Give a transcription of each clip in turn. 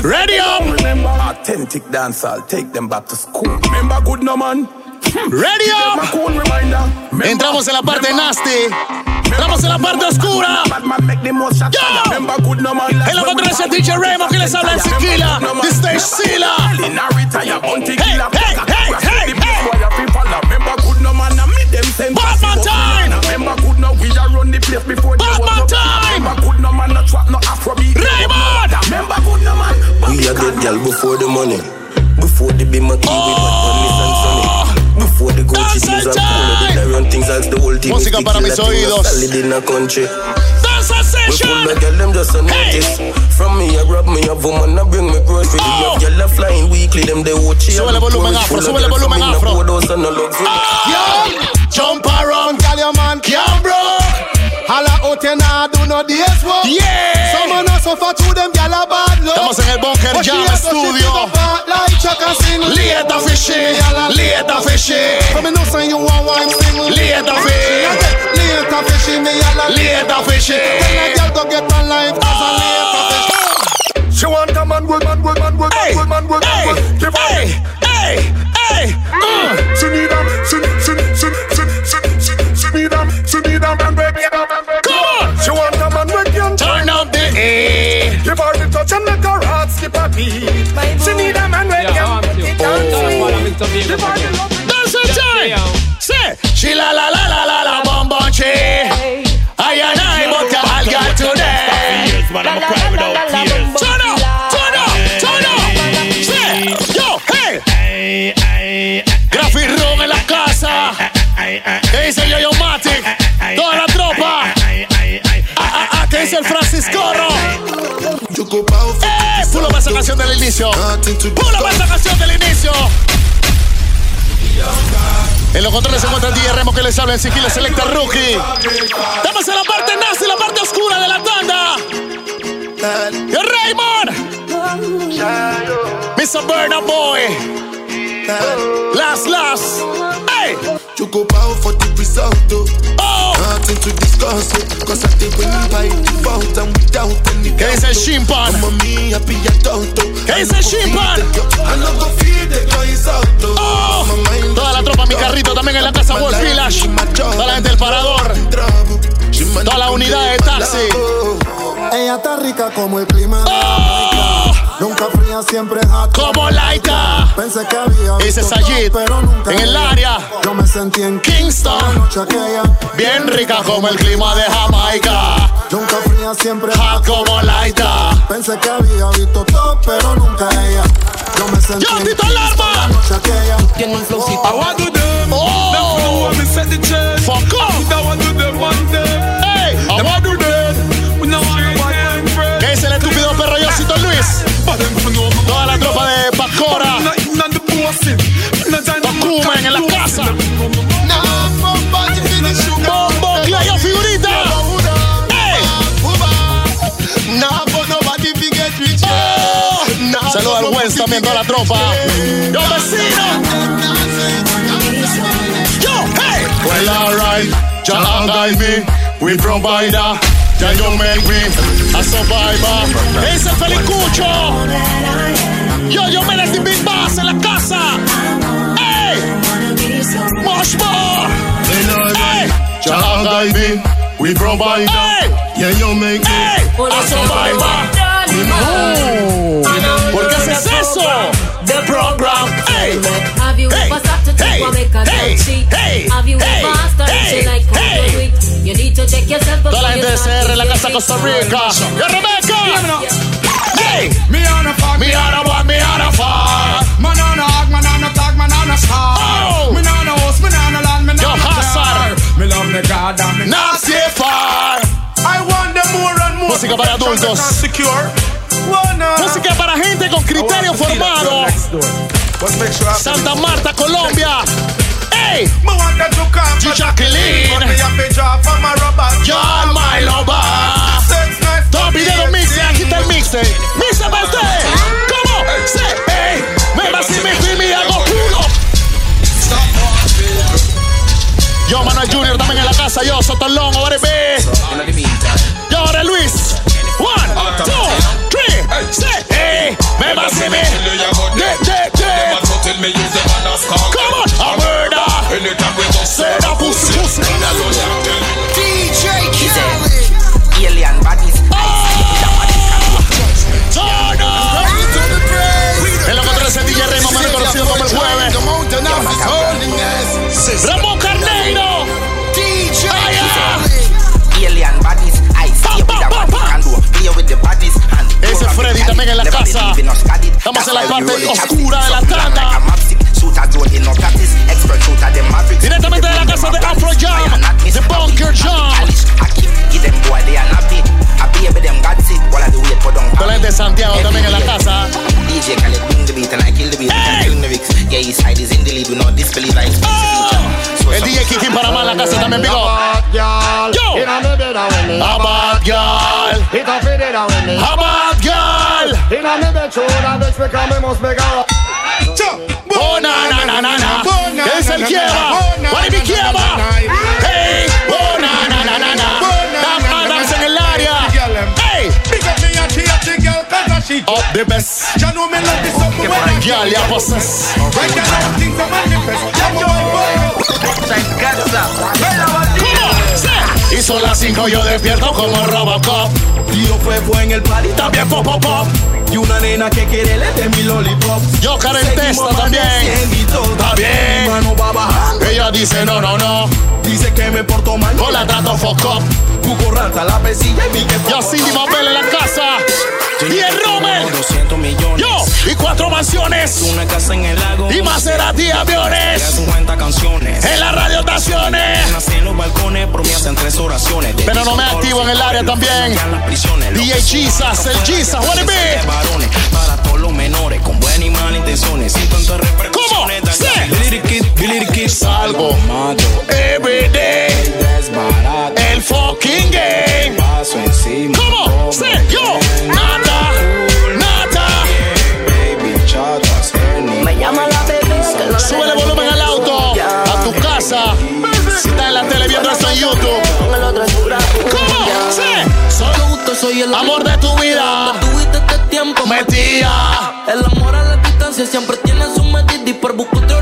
Ready up. Remember, authentic dancehall, take them back to school. Remember, good no man. Ready them a up. cool reminder. Remember, Entramos en la parte nasty. Entramos en la parte oscura. Yo. Remember, good no man. En la conferencia DJ Remo que les habla en Sequila. The Stage Sila. Hey, hey, hey, hey, hey. time. Up. Remember, good no we a run the place before they was up. time. Remember, good no man. No trap, no Afrobeat. Raymond. Remember, good no man. We a get gal before the money. Before the bima key with what Miss and Sunny. Oh! Before the Gucci Dance shoes and time. polo, did I run things as the whole team. Música Stick para till mis the thing oídos. was solid in a country. Danza We full session. of girl, them just a Hey. notice. From me, I rob me a woman, I bring me grocery. Oh. You have girl a flying weekly, them they watch you. Súbele volumen afro, súbele volumen afro. Ah! Yo, jump around, tell your out and I do no days work. Yeah. Some man a suffer through them gal a bad luck. Estamos en el Bunker Jam a Studio. it up hard Like Chaka sing. Later fishy. Later fishy. Come in, no say you want wine sing. Later fish. Later fishy, me yalla. Later fishy. Tell a girl go get on life 'cause a later ah. fish. For ¡Eh! Pulo para esa canción del inicio. Pulo para esa canción del inicio. En los controles se encuentra el DJ Remo que les habla en Siquila Selecta Rookie. Estamos en la parte nazi, la parte oscura de la tanda. Raymond. Mr. Burner Boy. Last, last. Hey. You go power for the result, though. Oh. Nothing to discuss, oh. Cause I think when by default and without ¿Qué dice el. Shimpan? ¿Qué I dice el Shimpan? oh. Toda la tropa, mi carrito también en la casa Wolf Village. Toda la gente del parador. Toda la unidad de taxi. Ella está rica como el clima. Oh. Nunca fría, siempre hot. Como Laika. Pensé que había Ese visto Sayid, todo, pero nunca en el área. Yo me sentí en Kingston. La noche aquella. Bien rica como el clima de Jamaica. Nunca fría, siempre Hot como Laika. Pensé que había visto todo, pero nunca ella. Yo me sentí Yo, en Tito Kingston Alarma. la noche aquella. Tiene un flowcito. I want to them. Oh. Them know when me set the chance. Fuck off. I want to them one day. Hey, I want to do Toda la tropa de Bacora. Not even on the bossing. No time to Bakuman en la casa. Nah, bomba, you finish sugar. Bombo, Clayo Figurita. Hey. Nah, but nobody forget rich. Oh. Nah, Saludos al West también, toda la tropa. Yo, vecino. Yo, hey. Well, alright. Jah guide me. We provider. Ya you make me a survivor. Ese es Felicucho. Yo, yo me the big boss en la casa. Hey. Much more. Hey. Me. We provider. Hey. Yeah, you make me. A survivor. Oh. ¿Por qué haces eso? The program. Hey. Hey, ever stopped to hey, think what make a hey, dog cheat? hey, Have you hey, ever asked her if hey, she like how hey. you weak? You need to check yourself Toda la before gente you de start CR en la to casa get Costa it Rica. started. Yo, Rebecca. Hey. Me on a fuck. Me on a one, me on a far. Man on a hog, man on a tag, man on a star. Oh. Me on a house, me on a land, me Yo, on a Hazard. car. Me love me God and me Not say far. I want them more and more. Música para adultos. Secure. Wanna. Música para gente con criterio formado. Santa Marta, Colombia. Hey. Me want them to come. G. Jacqueline. But me have to draw from my rubber. Lover. Mix, aquí está el mix. Mix para usted. ¿Cómo? Hey. Me va si me fui, me hago culo. Yo, Manuel Junior también en la casa. Yo, Sotolón, ahora B. oscura de la tanda. Directamente de la casa de Afro Jam, de Bunker Jam. Pelén de Santiago también en la casa. DJ Khaled bring the beat and I kill the beat. And I kill the lyrics. Yeah, his side is in the lead, we not disbelieve I expect Oh, el DJ Kiki en Panamá en la casa también, big up. Yo. Inna me bed a when me. A bad girl, It a fit it a when me. a bad girl. Inna me bed shoulder bitch because me must make a. Oh, na, na, na, na, na. Es el Kieva. What is Kieva? Hey, oh, na, na, na, na, na. Tam Adams en el área. Hey, Big up me and she a chick girl cause a she up the best. Ya know me love this something when I Girl, ya possess. Right now things are manifest Ya know I ¿Cómo? Y son las 5, yo despierto como Robocop. Tío Fefo en el party También pop, pop, pop. y una nena que quiere le de mi lollipop. Yo Karen Testa Seguimos también. Está bien. Mi mano va bajando. Ella dice no, no, no. Dice que me porto mal. No la trato fuck up. La pesilla y mi que Yo Cindy Mabel en la casa. Y el Rommel. 200 millones. Yo. Y cuatro mansiones. Una casa en el lago. Y Maserati aviones. 50 canciones. En las radioestaciones. Nací en los balcones, pero me hacen tres oraciones. Pero no me activo en el área también. DJ Jesus, el Jesus, what it be? De varones, para todos los menores, con buenas y malas intenciones. Sin tantas repercusiones. ¿Cómo? Sí. Salgo. Every day. El fucking game. Paso encima. ¿Cómo? Sí, yo. Chatas, Henny. Me llama la bebé que Sube el volumen al auto. A tu casa. Si estás en la tele viendo esto en YouTube. ¿Cómo? Sí. Solo gusto soy el Amor de tu vida. Tuviste este tiempo Metía. El amor a la distancia siempre tiene su medida Y por buscar otro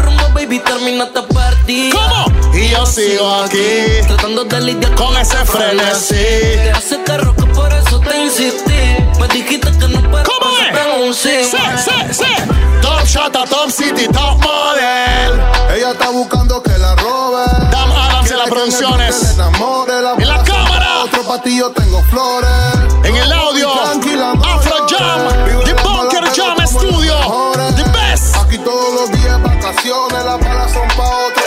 rumbo, baby, termina esta partida ¿Cómo? Y yo sigo aquí. Tratando de lidiar Con ese frenesí. Te hace carro que por eso te insistí Me dijiste que no pero ¿Cómo tengo un es? sí Sí, sí, sí. Top Shot a Top City, Top Model. Ella está buscando que la robe. Dam Adams en las producciones. enamore, la En la cámara. Otro patillo tengo flores. En el audio, Afro Jam, las balas son pa' otro.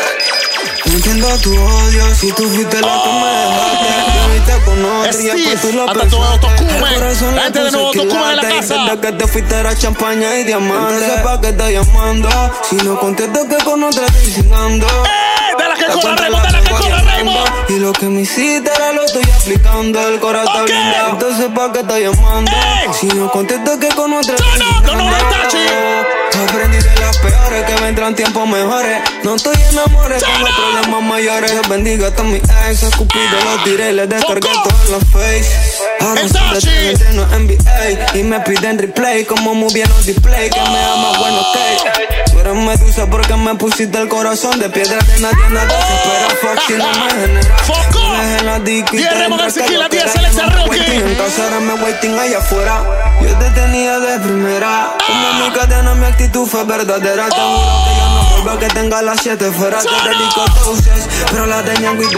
No entiendo tu odio si tú fuiste la que me dejaste. Te viste con otra y después tú lo pensaste. Tocumen. El corazón La le gente de puse nuevo Tocumen en la casa. Desde que te fuiste era champaña y diamante. Entonces, ¿pa' qué estás llamando? Si no contesto que con otra estoy cingando. ¡Eh! De la que corre de la que corre Y lo que me hiciste ahora lo estoy aplicando. El corazón Ok. está blindado. Entonces, ¿pa' qué estás llamando? Ey. Si no contesto que con otra No, no. Aprendí de las peores que vendrán tiempos mejores. No estoy enamorado, tengo Chano. problemas mayores. Bendiga a mis ex, escupido los tiré, les descargué todo en la face. Tres, entreno NBA y me piden replay como muy bien los display. Que me ama, bueno, ok. Tú eres medusa porque me pusiste el corazón de piedra de nadie, nada espera. Fuck si no me genera. Me dejé la dick y te Remo entra que García, yo diez quiera. Alexa No me Rocky. En casa ahora me waiting allá afuera. Yo te tenía de primera. Como mi cadena, mi actitud fue verdadera. Te juro que yo que tenga las siete fuera. Te dedico doses, pero la de Ñango y de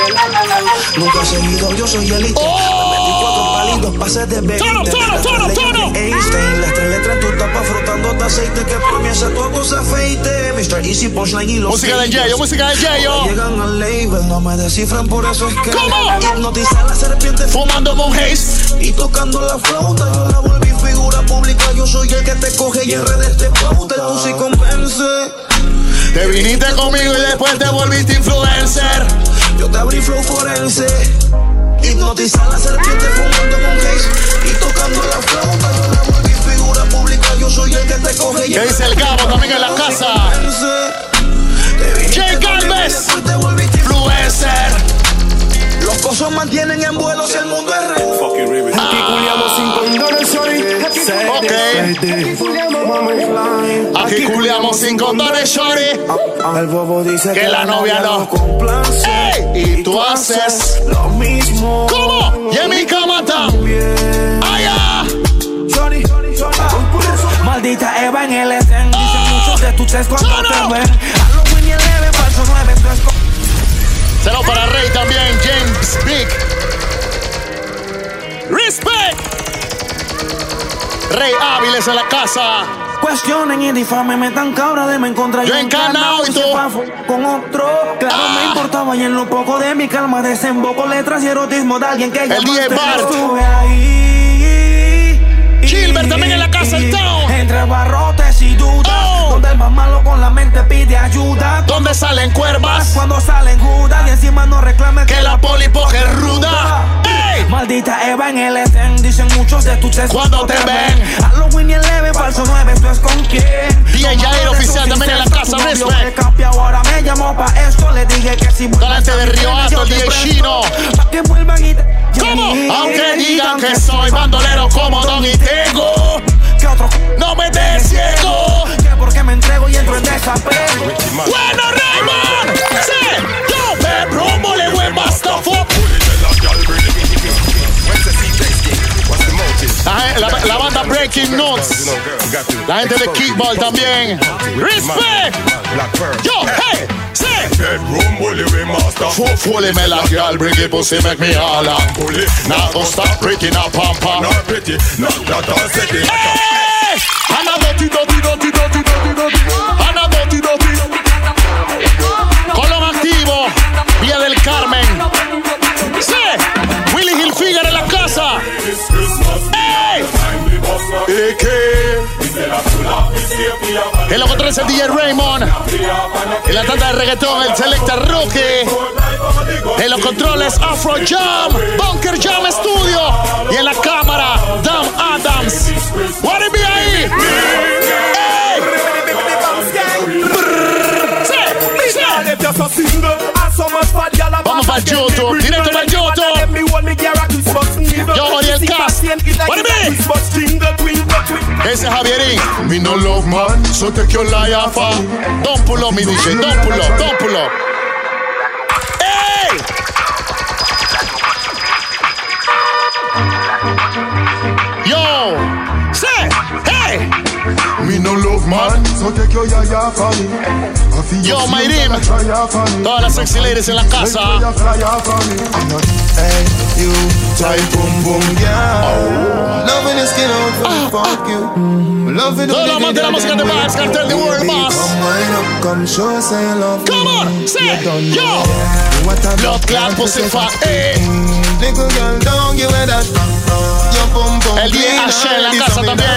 Nunca he seguido, yo soy elite. Me metí cuatro palitos, pasé de 20. Tono, tono, de Einstein, las tres letras en tu tapa frotándote aceite. Que hace todo se afeite. Mr. Easy, Punchline y los Música de. Yayo, música de Yayo. Llegan al label, no me descifran, por eso es que ¿Cómo? a la serpiente Fumando con Haze. y tocando la flauta. Yo la volví figura pública, yo soy el que te coge y en redes te pauta. Tú sí convence. Te viniste conmigo y después te volviste influencer. Yo te abrí flow forense. Hipnotiza a la serpiente fumando con haze y tocando la flauta. Yo la volví figura pública, yo soy el que te coge y ¿Qué dice el Gabo también en la casa? Jay Galvez. después te volviste Influencer. Los cosos mantienen en vuelo si el mundo es real. Aquí culiamos sin condones, sorry. Ok. Aquí culiamos sin condones, shorty. El bobo dice Que la novia no. complace. Ey, y tú haces lo mismo. ¿Cómo? Y en mi cama también. Allá. Maldita Eva en el Edén Dicen muchos de tus ex cuando te ven Halloween y el leve, falso 9 tu esco- Cero para Rey también, James Big. Respect. Rey Áviles en la casa. Cuestionen y difamen, me tan cabra de me encontrar Yo encarnado y tú. con otro. Claro, Ah. me importaba y en lo poco de mi calma desemboco letras y erotismo de alguien que El DJ Bart. estuve ahí. Gilbert también en la casa town. Entre Oh. Donde el más malo con la mente pide ayuda. ¿Dónde salen cuervas? Cuando salen judas y encima no reclamen Que la polipoje es ruda. ¡Ey! Maldita Eva en el estén, dicen muchos de tus textos. Cuando te ven. Halloween y el leve, falso 9, esto es con quién. DJ Jair oficial también en la casa, respect. ahora me llamó pa' esto, le dije que si Delante de Río Alto, el DJ Chino. Pa' que vuelvan y te... ¿Cómo? Aunque digan que soy bandolero como Don y tengo. Que otro No me des ciego. Entrego y entro en desapego. Bueno, Raymond. Yo, bedroom, up. La, la- la banda Breaking Notes. La gente de Kickball también. Respect. Yo, hey. Bedroom bully we master Fu- Fully me like bring it pussy, make me holla. bully Now don't stop breaking up, pampa. Not pretty, not that I said it Hey! Willy Hilfiger en la casa. En los controles el DJ Raymond. En la tanda de reggaetón el Selecta Rookie. En los controles Afro Jam. Bunker Jam Studio. Y en la cámara Dam Adams. What it be ahí? Vamos para YouTube, directo para YouTube. Yo, Oriel Cast. What it be? Ese es Javierín. Me no love man, so take your life for. Don't pull up, mi DJ. Don't pull up, don't pull up. Man So take your yaya for me I feel Yo, you Mayrim. gonna try out for me. Todas las sexy ladies en la Make sure casa. you fly out for me. I'm not, hey, you tight boom boom girl Loving your skin out for me, fuck you Loving Todos los amantes de la música de Vibes, cartel de World Boss. Come wind up, come show say you love Come me on, say You it, done yo. know What a Blood clot pussy fat, eh. Little girl, don't give me that Your bum bum El DJ Ashe en la casa también.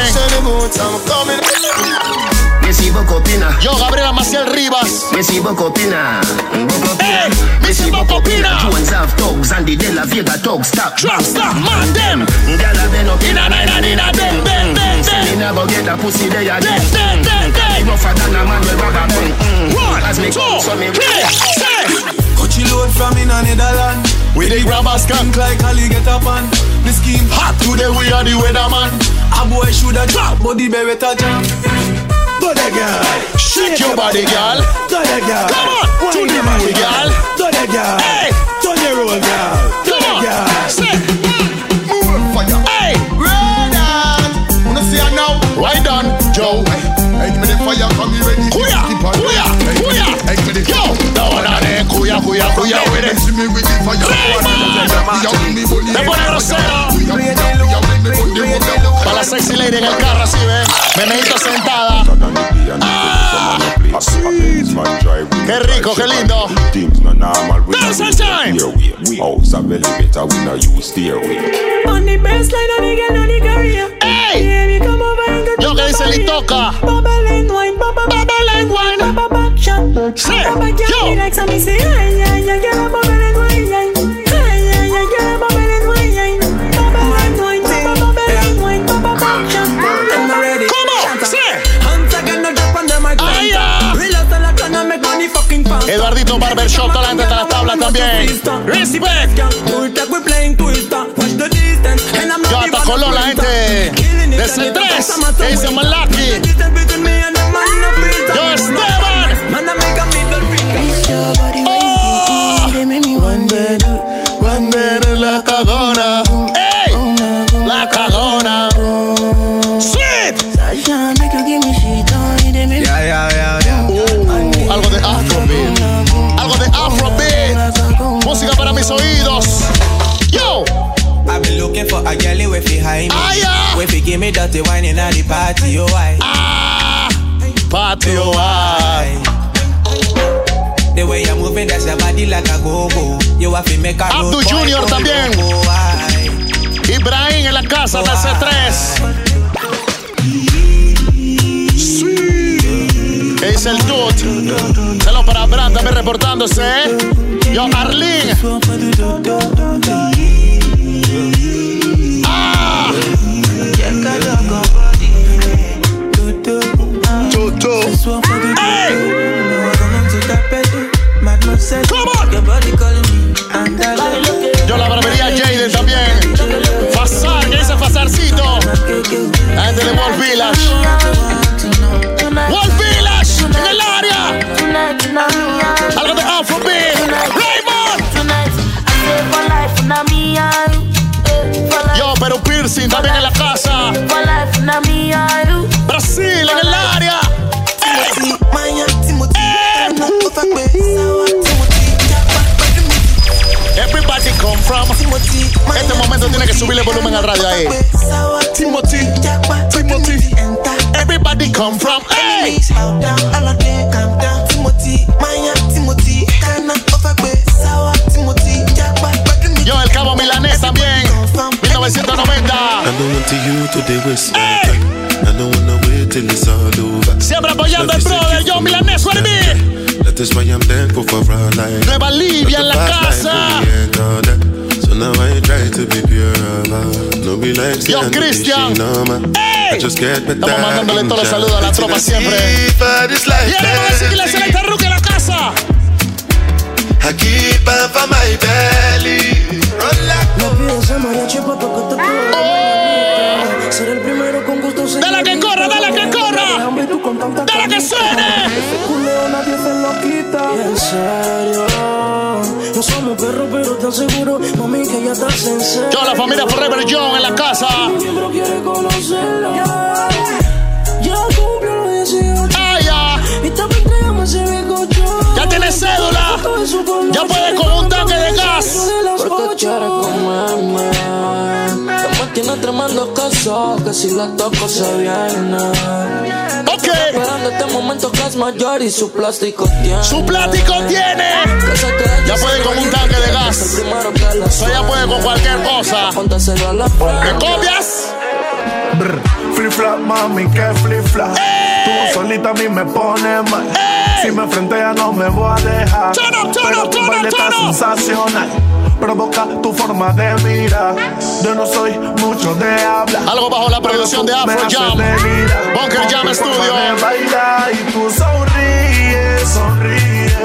También Recibo copina, Yo, Gabriela Maciel Rivas. recibo copina, eh, Hey, Missy Bocopina. Jones have thugs and the De La Vega thugs stop. Drop, stop, man, them. Gyal a bend up Inna, inna, inna, them, them, them, Say them. me nah go get a pussy there Them, again. them, them, Me them. rougher than a man with rubber band. One, As me two, come, so me three, say. Coachy load from in a Netherland. We the grabbers can like Ali get up on the scheme. hot today. We are the weatherman. A boy shoulda drop, but the beretta jam. Go there, girl. Shake your body, girl. Go there, girl. Come on, to the body, girl. Go there, girl. Hey, Turn your roll, girl. Come on. girl. Me bully. Me pone grosero. Para la sexy lady en el carro, así, ve. Me necesito sentada. Qué rico, qué lindo. Dance time. House a belly better, we no use stairway. On the baseline of the girl on the career. Ey, Baby, come over and get yo que dice Litoca. Bubble and wine, bubble, Bubble and wine. Shot. Sí, yo. Eduardito Barbershop, gente de las tablas también. Respect. Yo, hasta Colón, la gente. De C3. Que dice Malaki. Patio. Ay. The way you're moving, that's your body like a go-go. You have to make a Abdu Junior también. Ibrahim en la casa de C3. ¿Qué dice el dude? Saludos para Brand también reportándose. ¿eh? Yo, Arlene. No Yo, no me Estamos mandándole todos los saludos a la tropa siempre. Y Y ahora vamos a decir que la selecta en la casa. I keep up for my belly. Me pides a mariachi pa' tocarte por la. Ser el primero con gusto Dale que corra, dale que corra. Dale que suene. Ese culeo nadie se lo quita. En serio, no somos perros, pero te aseguro, mami, que ya estás en serio. Yo, la familia Forever John en la casa. Quiere conocerla. Ya cumplió los 18. Ah, ya. Y también entregamos ese bizcocho. Ya tienes cédula. Ya puedes con un tanque de gas. Porque quieres comerme. Tiene tremendo caso, que si la toco se viene. Esperando este momento que es mayor y su plástico tiene. Su plástico tiene. Ya puede con un tanque de gas. Eso ya puede con cualquier cosa. ¿Me copias? Flip flop, mami, que flip flop. Tú solita a mí me pones mal. Si me frentea no me voy a dejar. Pero tu baile está sensacional. Provoca tu forma de mirar. Yo no soy mucho de hablar. Algo bajo la producción de Afro Jam. Bunker Jam Studio. Baila y tú sonríes, sonríes.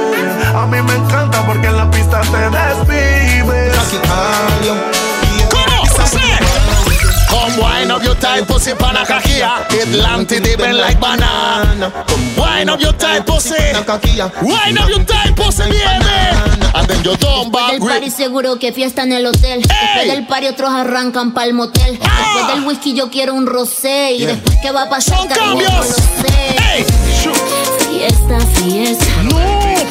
A mí me encanta porque en la pista te desvives. Come wine up your tight pussy pana cajía. Atlante dipping like banana. Wine up your tight pussy. Wine up your tight pussy, baby. And then you don't Después back del with. party seguro que fiesta en el hotel. Después del party otros arrancan pa'l motel. Después del whisky yo quiero un rosé. Y después qué va a pasar, Son cambios. Fiesta, fiesta. No,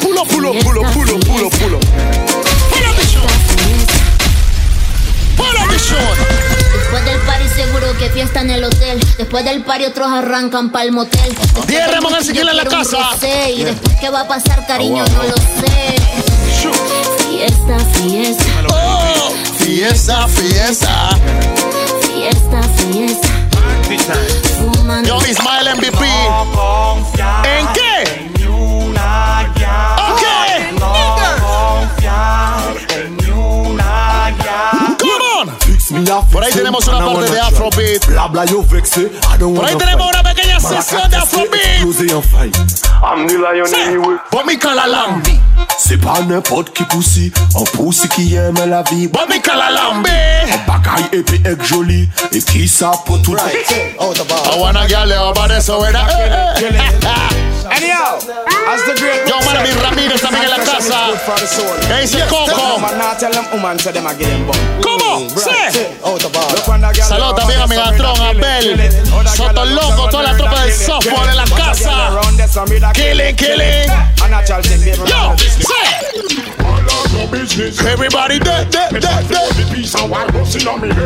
pulo, pulo, pulo, pulo, pulo, pulo. Pulo, bichón. Después del party seguro que fiesta en el hotel. Después del party otros arrancan pa'l motel. Después Diez Ramón Ezequiel en la casa. rosé. Y Yeah. después qué va a pasar, cariño, Ah, wow. no lo sé. Fiesta, fiesta. Oh, fiesta, fiesta. Fiesta, fiesta. Fumando. Yo, Ismael MVP. ¿En qué? Ok. Come on. Por ahí tenemos una parte de Afrobeat. Bla bla yo vexé. I don't Por ahí wanna tenemos fight. una pequeña Maraca sesión de cassé, Afrobeat. explosé en fight. I'm the lion anyway. Bomi Kalalambi. C'est pas n'importe qui poussi, un poussi qui aime la vie. Bomi Kalalambi. Un bagaille épais et joli, et qui ça pour tout I wanna get you over there, so when I... Anyhow, as the great Yo, Marvin Ramírez también en la casa. ¿Qué dice Coco? ¿Cómo? Sí. Saludos también a Megatron, a Bel, Soto Loco, toda la tropa del softball en la casa. Killing, killing. Yo, sí. Everybody, de, de, de, de.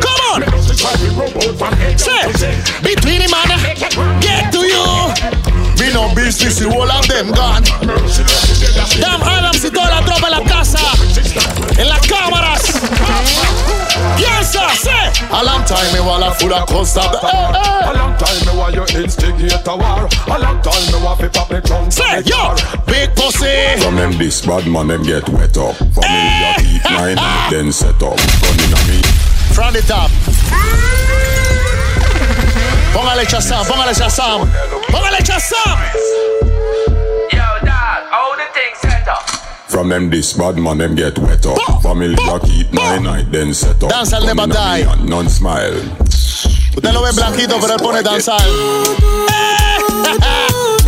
Come on. Sí. Between him and get to you. Me no of them gone. Damn Adams y toda la tropa en la casa. En las cámaras. Yes, sir, say. A long time me while I full of costa. Eh, eh, eh. A long time me while you instigate a war. A long time me while fi pop the trunk. Say, yo, big pussy. From them this bad man them get wet up. Familiar keep nine and then set up. Running on me. From the top. Póngale Shazam, póngale Shazam. Póngale Shazam. Yo, dog, hold the thing set up. From them this bad man them get wet up. Familiar keep nine night then set up. Dance al never on me die. and None smile. Usted lo ve blanquito, pero él pone danzar. Eh.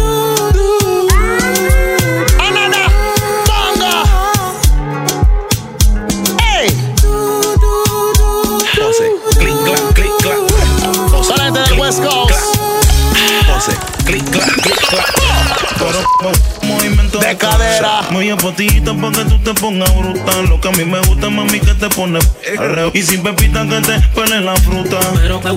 Movimiento De cadera. Muy a potito para que tú te pongas brutal. Lo que a mí me gusta, mami, que te pone revés. Y sin pepita que te pele la fruta. Pero que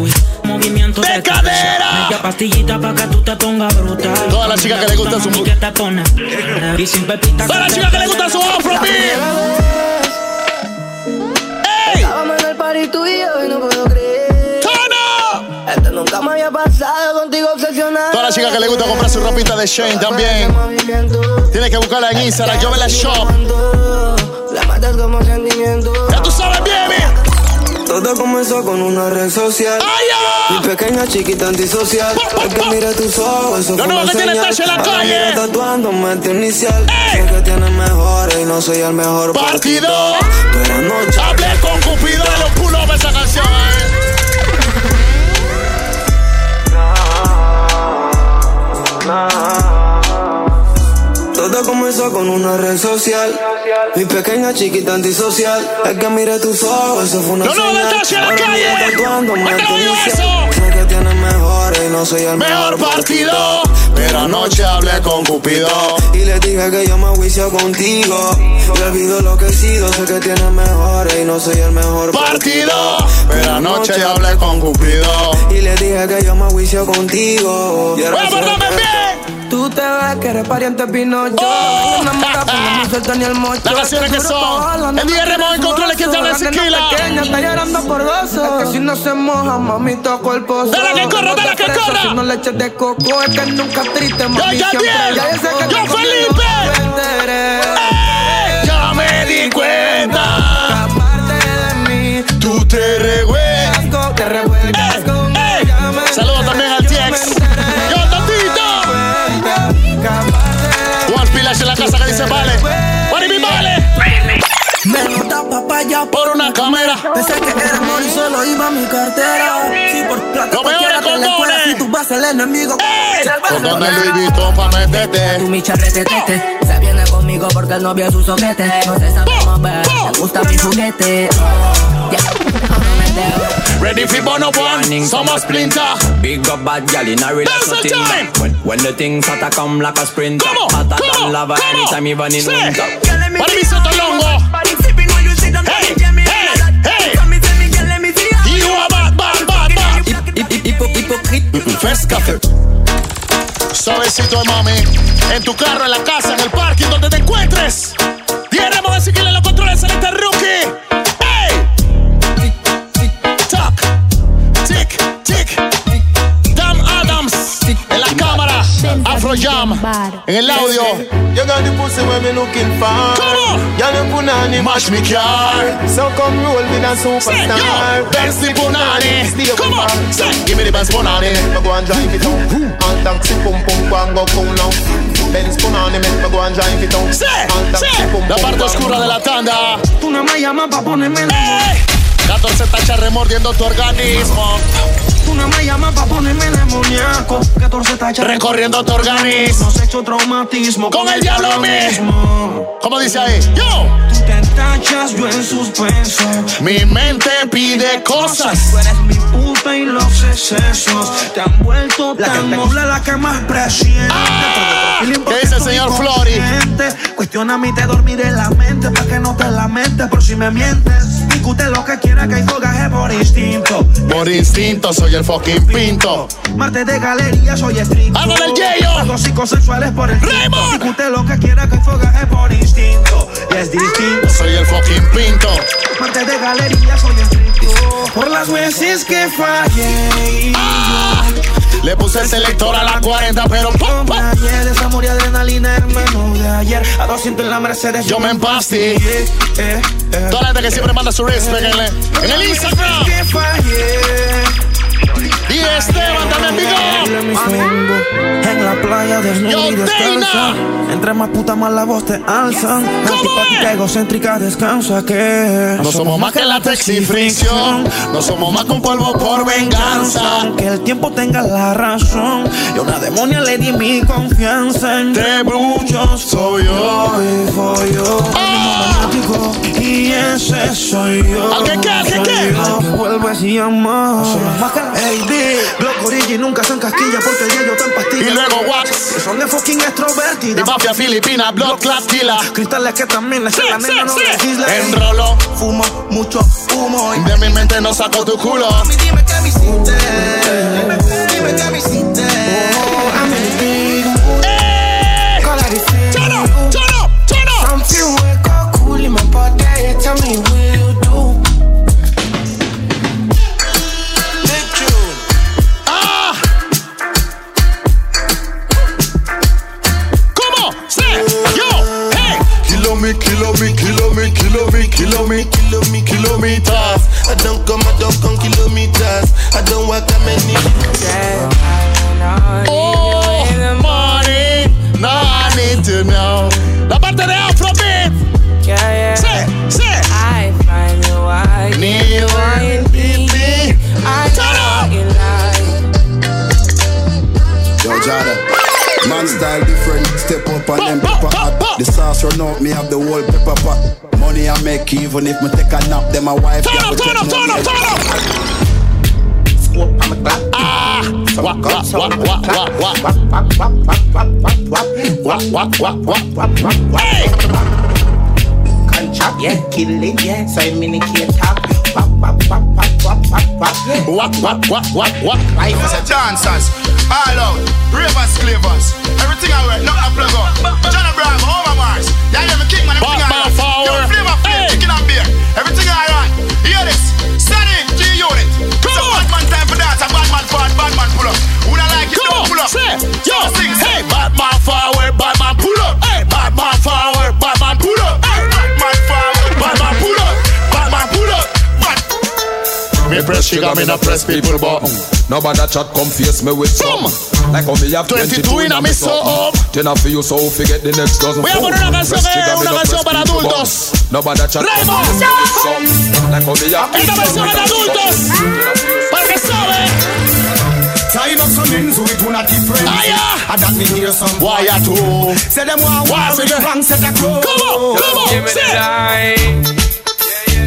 movimiento de, De cadera. Media pastillita para que tú te pongas brutal. Todas las chicas que le gusta su que te pone. Y sin pepita Para las chicas que le gusta su. Ey. Estábamos en el party tú y yo y no puedo pasado contigo obsesionado. Todas las chicas que le gusta comprar su ropita de Shane también. Tienes que buscarla en Instagram, yo la shop. La matas como sentimiento. Ya tú sabes, baby. Todo comenzó con una red social. ¡Ay, Mi pequeña chiquita antisocial. Es que mira tus ojos, eso Lo una que tiene. Tache en la calle. tatuándome tu inicial. Sé que tienes mejores y no soy el mejor Partido. Pero anoche Hablé con Cupido de los pulos de esa canción. Todo comenzó con una red social. Mi pequeña chiquita antisocial. Es que mira tus ojos, eso fue una No, no, señal. Natasha, en la calle. tatuándome ¿Por qué tu no digo inicial. eso? Sé que tienes mejores y no soy el Mejor mejor partido. Pero anoche hablé con Cupido. Y le dije que yo me juicio contigo. Le olvido lo que he sido, sé que tienes mejores y no soy el mejor Partido. Pero anoche ya hablé con Cupido. Y le dije que yo me juicio contigo. Y ahora Bueno, Tú te ves que eres pariente Pinocho. Oh. Enamora, pero no me suelta ni el mocho. Las canciones que son. El DJ Remo en controles, ¿quién te habla? Sequila. pequeña está llorando por gozo. Es que si no se moja, mami, toco el pozo. Dale que corra, dale que corra. Si no le eches de coco, es que nunca triste, mami. Yo, siempre. Yo que Yo, Felipe. Nota papaya Por una cámara. Pensé que era amor y solo iba mi cartera. Si por plata Lo cualquiera te la fuera, si tú vas el enemigo. Con donde Louis Vuitton pa' meterte. Tú mi charrete tete Se viene conmigo porque el novio es su soquete No se sabe mover Le gusta mi juguete Oh. No me. Ready for Bono One. Somos Splinter. Big up bad gal in a back. When, when the things hotter come like a sprinter Hotter than lava anytime even in winter First café. Suavecito de mami. En tu carro, en la casa, en el parking, donde te encuentres. Diéramos decir que le los controles en este rookie. Afro Jam. En el audio. You got the pussy where me looking for. Come on. Y'all the punani Mash me car. So come roll with a superstar. Benz the Punani. Come on, say, give me the Benz Punani. Me go and drive it out. And taxi pum pum go and go cool now. Benz punani make me go and drive it out. Say, And taxi say, pum la parte oscura go de la tanda. Tú no me llamas pa' ponerme la ¡Ey! 14 tachas remordiendo tu organismo. Tú no me llamas pa' ponerme demoníaco. 14 tachas Recorriendo tu organismo. Sexo traumatismo. Con el diablo mismo. ¿Cómo dice ahí? Yo. Tú te tachas, yo en suspenso. Mi mente pide cosas. Tú eres mi puta y los excesos te han vuelto tan noble la que más presiente. Ah, ¿qué dice el señor Flori? Cuestiona a mí te dormiré la mente para que no te lamentes por si me mientes. Discute lo que quiera que hay fogaje por instinto. Por instinto soy el fucking pinto. Marte de galería, soy estricto. ¡Háblale el yeyo! Hago psicosexuales por el Raymond. Discute lo que quiera que hay fogaje por instinto. Y es distinto. Soy el fucking pinto. Marte de galería, soy estricto. Por las veces que fallé. Ah, le puse el selector a la 40, pero pum, pum. Ayer esa amor y adrenalina, hermano de ayer. A 200 en la Mercedes. Yo me empastí. Eh, eh, eh. Toda la gente que siempre manda su respect en el Instagram. Que. Y Esteban también, swingo En la playa y Dana. Entre más puta más la voz te alzan Antipática, egocéntrica, descansa que No somos más que la taxi fricción. No somos más que un polvo por venganza. Que el tiempo tenga la razón Y a una demonia le di mi confianza Entre muchos Soy yo. y fue yo Ah. Y ese soy yo ¿Al que qué? ¿Al que Soy qué? Que vuelves y amas Ey, di Glock Origi nunca son casquillas Porque ya yo tan pastilla Y luego wax. Que son de fucking De extrovertidas mafia filipina, clot killer. Cristales que también les Sí, la sí, nena no sí. legisla Enrolo. Fumo mucho humo y De mi mente no saco tu culo. Mami, dime qué me hiciste Dime qué me hiciste me, kilo me, kilo me, kilo me, kilo me, kilo me, kilometers. I don't come, I don't come kilometers. I don't walk that many. Oh, money. No, I need to know. La parte de Afrobeat. Yeah, yeah. Sí, sí. I find you why Need you Man style different, step up and then pepper hot. The sauce run out, me have the whole pepper pot. Money I make even if me take a nap, then my wife Turn got up, to turn up, turn up, turn up. Ah. Wah, wah, wah, wah, wah, wah. Wah, wah, wah, wah, wah. Hey. Chop, yeah, kill it, yeah. So I'm in the key top. Wap, wap, wap, wap, wap, wap, wap. Wah, wah, wah, wah, wah. Life is a Dancers, all out, ravers, clavers. Everything I wear, nothing I plug up. John Abraham, Homer Mars. Yeah, yeah, me king man, everything I man power. Yo, flavor, flame, chicken and beer. Everything I run. Hear this. Sunny, G unit. Come It's a bad man time for that. A bad man forward, bad man pull up. Who don't like it, don't pull up. say, yo, So sing, press trigger, me not press people button. Nobody chat come face me with some. Like how me have 22 in a me so up. Ten of you so forget the next dozen. Voy a poner una canción, eh, una canción para adultos. Nobody chat come face me with some. Like how me have Esta versión es de adultos. Para que sabe. Time up some ends with one of different. Ah, yeah. I that me hear some. Why you two? Say them want Why war with the that? wrong set of clothes. Come on, come on, Give me the say. line.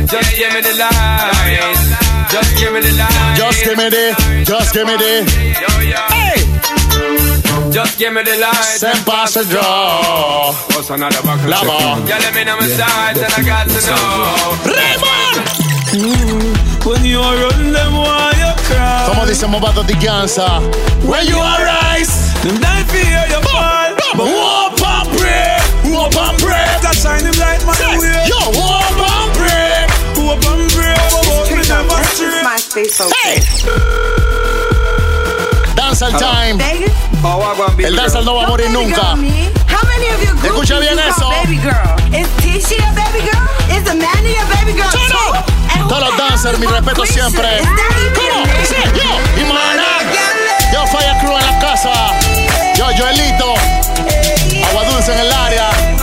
Just give me the line. Just give me the line. Just give me the, just give me the. Yo, yo. Hey, Just give me the line. send pass the draw. What's another buckle? Lava. Yeah, let me know my sides and I got to know. Raymond. Mm, when you run them why you cry Como dice Movado de Gansa. When you arise. Them die fear you fall Whoop and pray, whoop and pray. That shine them light man Say, way Yo, whoop and Hey. Danza el time. El danza no va a morir Baby girl, nunca. Escucha bien you eso. call baby girl? Is Tisha a baby girl? Is Amanda a baby girl Turn too? up. And who Todos los dancers, mi respeto siempre. Say, yo. Yo, Fire Crew en la casa. Yo, Joelito. Agua dulce en el área.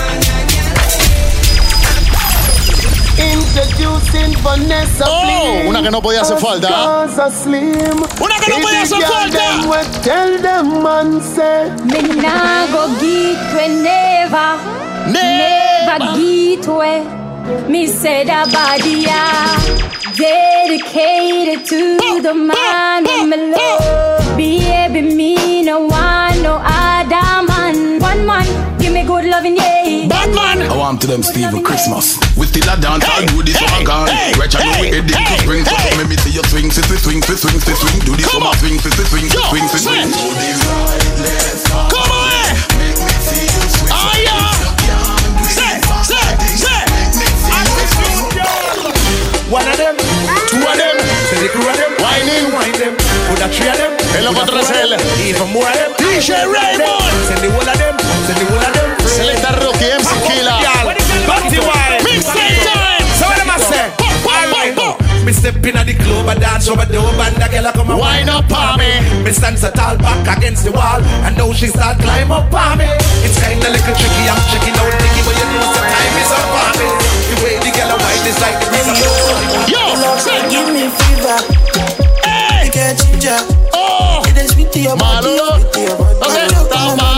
Oh, una que no podía hacer falta. Gaza Slim. Una que no If podía the hacer girl falta. them we Tell them man say Me nah go give we never, never give way. Me say that body ah, dedicated to the man with me love. Baby, me no want no other man. One man, give me good loving, yeah. Bad man. I want to them Steve Christmas. We still a dance, I'll do this one gone. Retch I know we heading to spring, so come me see you swing, swing, swing, swing, swing, swing, swing. Do this one, swing, swing, swing, swing, swing, swing. Come on. Ah, yeah. Say, say, say. One of them, two of them, say the crew of them, whining, wind them, put a three of them, El loco put a four of even more of them, DJ Raymond. send the whole of them, Me step in at the club, I dance over the and the girl a come and Wine up on me. Me stand so tall back against the wall, and now she start climb up on me. It's kinda little tricky, I'm checking out Nicky, but you know the time is up on me. The way the girl a wine is like the breeze of Yo, say. Give me fever. Hey. Get ginger. Oh. It is sweet to your body. Malo. sweet to your body. Okay, down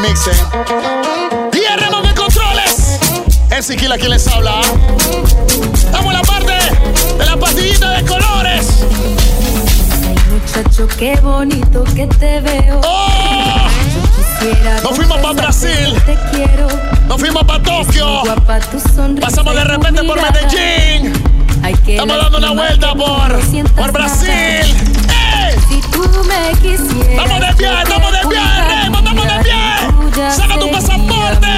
podía hacer falta en el mix, eh. Y Remón en controles. El Siquila quien les habla. Estamos en la parte de la pastillita de colores. Muchacho, qué bonito que te veo. ¡Oh! Nos fuimos para Brasil. Te quiero. Nos fuimos para Tokio. Guapa. Pasamos de repente por. Medellín. Que Estamos dando una vuelta por, por Brasil. ¡Ey! Si tú me quisieras. Estamos de viaje, estamos de viaje, estamos de. Saca tu pasaporte.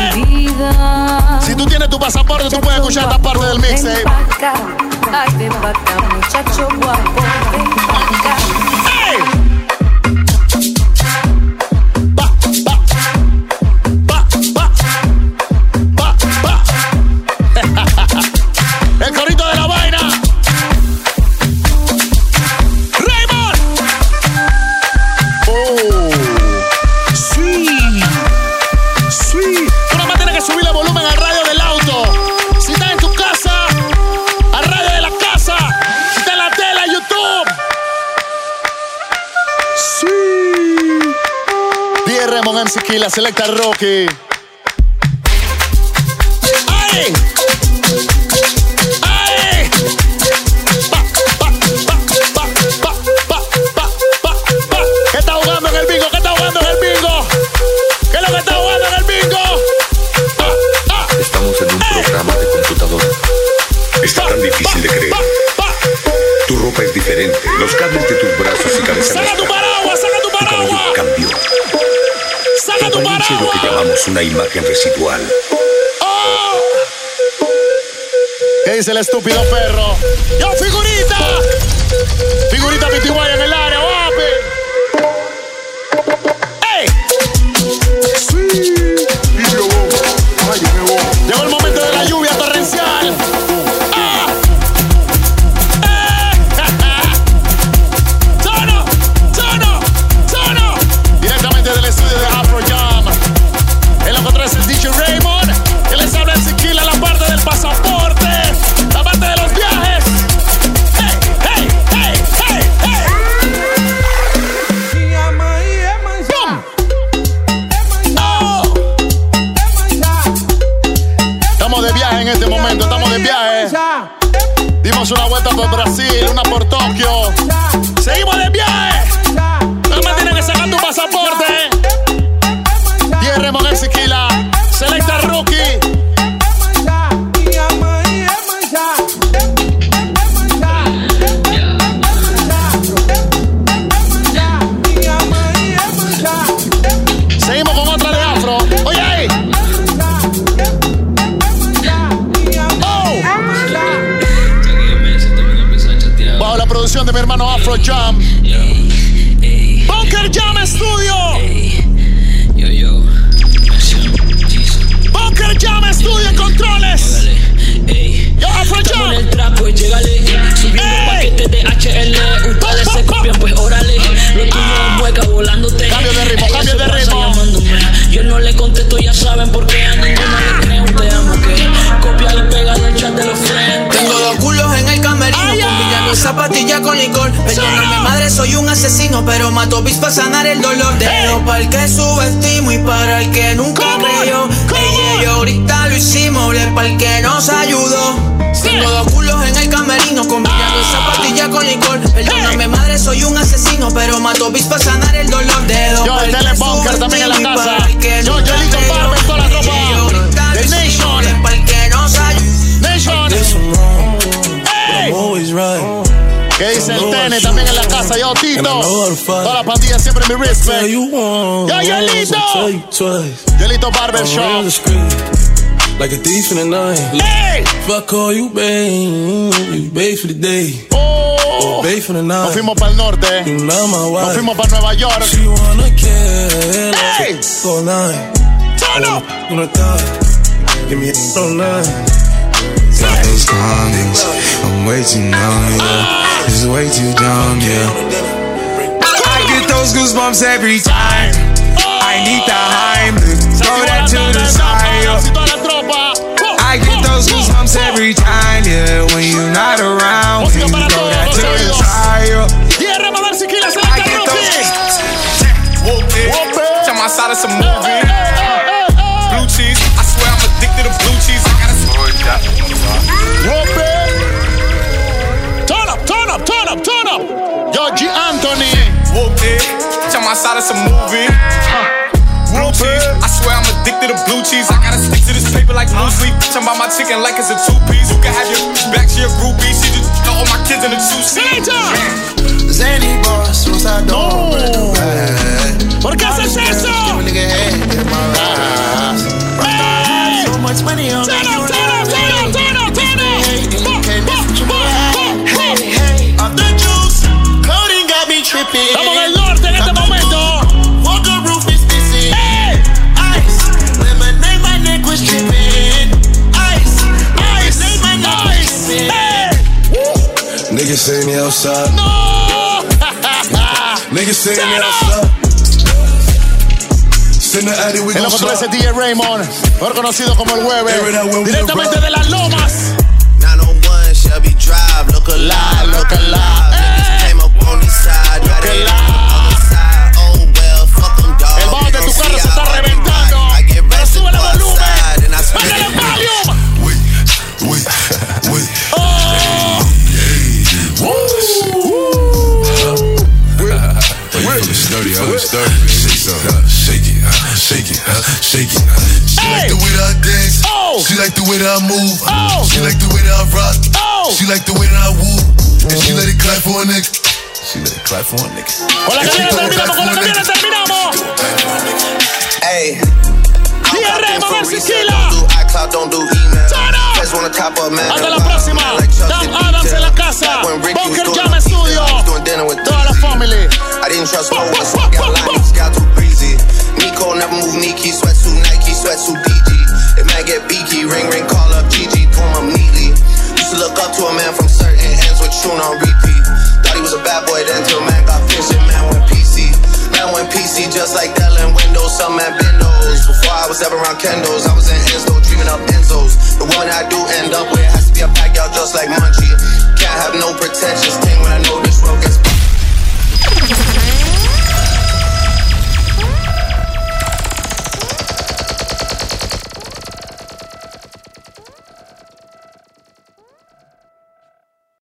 Si tú tienes tu pasaporte, tú puedes escuchar esta parte del mixtape. Ay, ven pa' acá, muchacho guapo, ven la selecta Rocky. ¡Ay! ¡Ay! ¿Qué está jugando en el bingo? ¿Qué está jugando en el bingo? ¿Qué es lo que está jugando en el bingo? Estamos en un programa de computadora. Está tan difícil de creer. Tu ropa es diferente. Los cables una imagen residual. ¡Oh! ¿Qué dice el estúpido perro? ¡Yo, figurita! Figurita Pitiguaya en el área, guapi. Para sanar el dolor. Dedo Yo, el Telebunker también en la casa. Yo, creyó. Barber, toda la yo ahorita The Nation. Nation. I'm always right. ¿Qué dice el Tene también en la casa? Yo, Tito. Toda la pandilla siempre mi respect. Yo, Yolito. Yolito Barber Show. Like a thief in the night. Hey! I call you babe, you babe for the day. Oh. Or babe for the night. Nos fuimos para el norte. You not my wife. Nos fuimos para Nueva York. She wanna kill Hey! all night. Turn up. Wanna die. Give me a all night. Got those comments. I'm way too numb, yeah. Ah. It's way too dumb, yeah. I get those goosebumps every time. Oh. I need the Heimlich. Throw that to the side. yo. Toda la tropa. I get oh. those goosebumps every time, yeah. When you're not around, Música you para throw todos that los to the oídos. side. yo. Tierra, vamos a ver si Kilas en la I get carrote. Whoop it. Whoop it. Tell my side of some Hey, movie. hey, hey, hey. Blue cheese. I swear I'm addicted to blue cheese. I gotta Whoop it. Turn up, turn up, turn up, turn up. Yo, G. Anthony. Whoop it. Tell my side of some movie. To this paper like blue sleep. Talking about my chicken like it's a two piece. You can have your back to your groupie. She just throw all my kids in a two seat. Zany boss, once I don't break a ride. ¿Por qué haces eso? Give a nigga head in my ride. Hey. So much money on Turn me, up, Niggas outside. No. Niggas outside. El ese DJ Raymond, mejor conocido como el Hueve, directamente de las Lomas. 901 Shelby Drive, look alive, look alive. Sturdy, I was sturdy. Shake it, shake it, shake it, shake it. She Hey. like the way that I dance. Oh. She like the way that I move. Oh. She like the way that I rock. Oh. She like the way that I woo. And she let it clap for a nigga. She let it clap for a nigga. Con la And que she viene throw it terminamos, back con for la a que viene nigga. terminamos. Hey. DJ Raymond, a ver si Kila. Don't do iCloud, don't do email. Turn up. Just wanna top up, man. Hasta la próxima. Like Chuck Dan the Adams Detail. en la casa. Back when Ricky was Bunker doing Jam the Studio. I family. I didn't trust no one, so I got bah, line, got too breezy. Nico never move Nike, sweatsuit Nike, sweatsuit DG. It might get beaky, ring ring, call up GG, comb up neatly. Used to look up to a man from certain ends with tune on repeat. Thought he was a bad boy, then till man got fish and man went PC. Man went PC just like Dell and Windows, some man Bendos. Before I was ever around Kendos, I was in Enzo, dreaming up Enzos. The one I do end up with has to be a backyard just like Munchie. Can't have no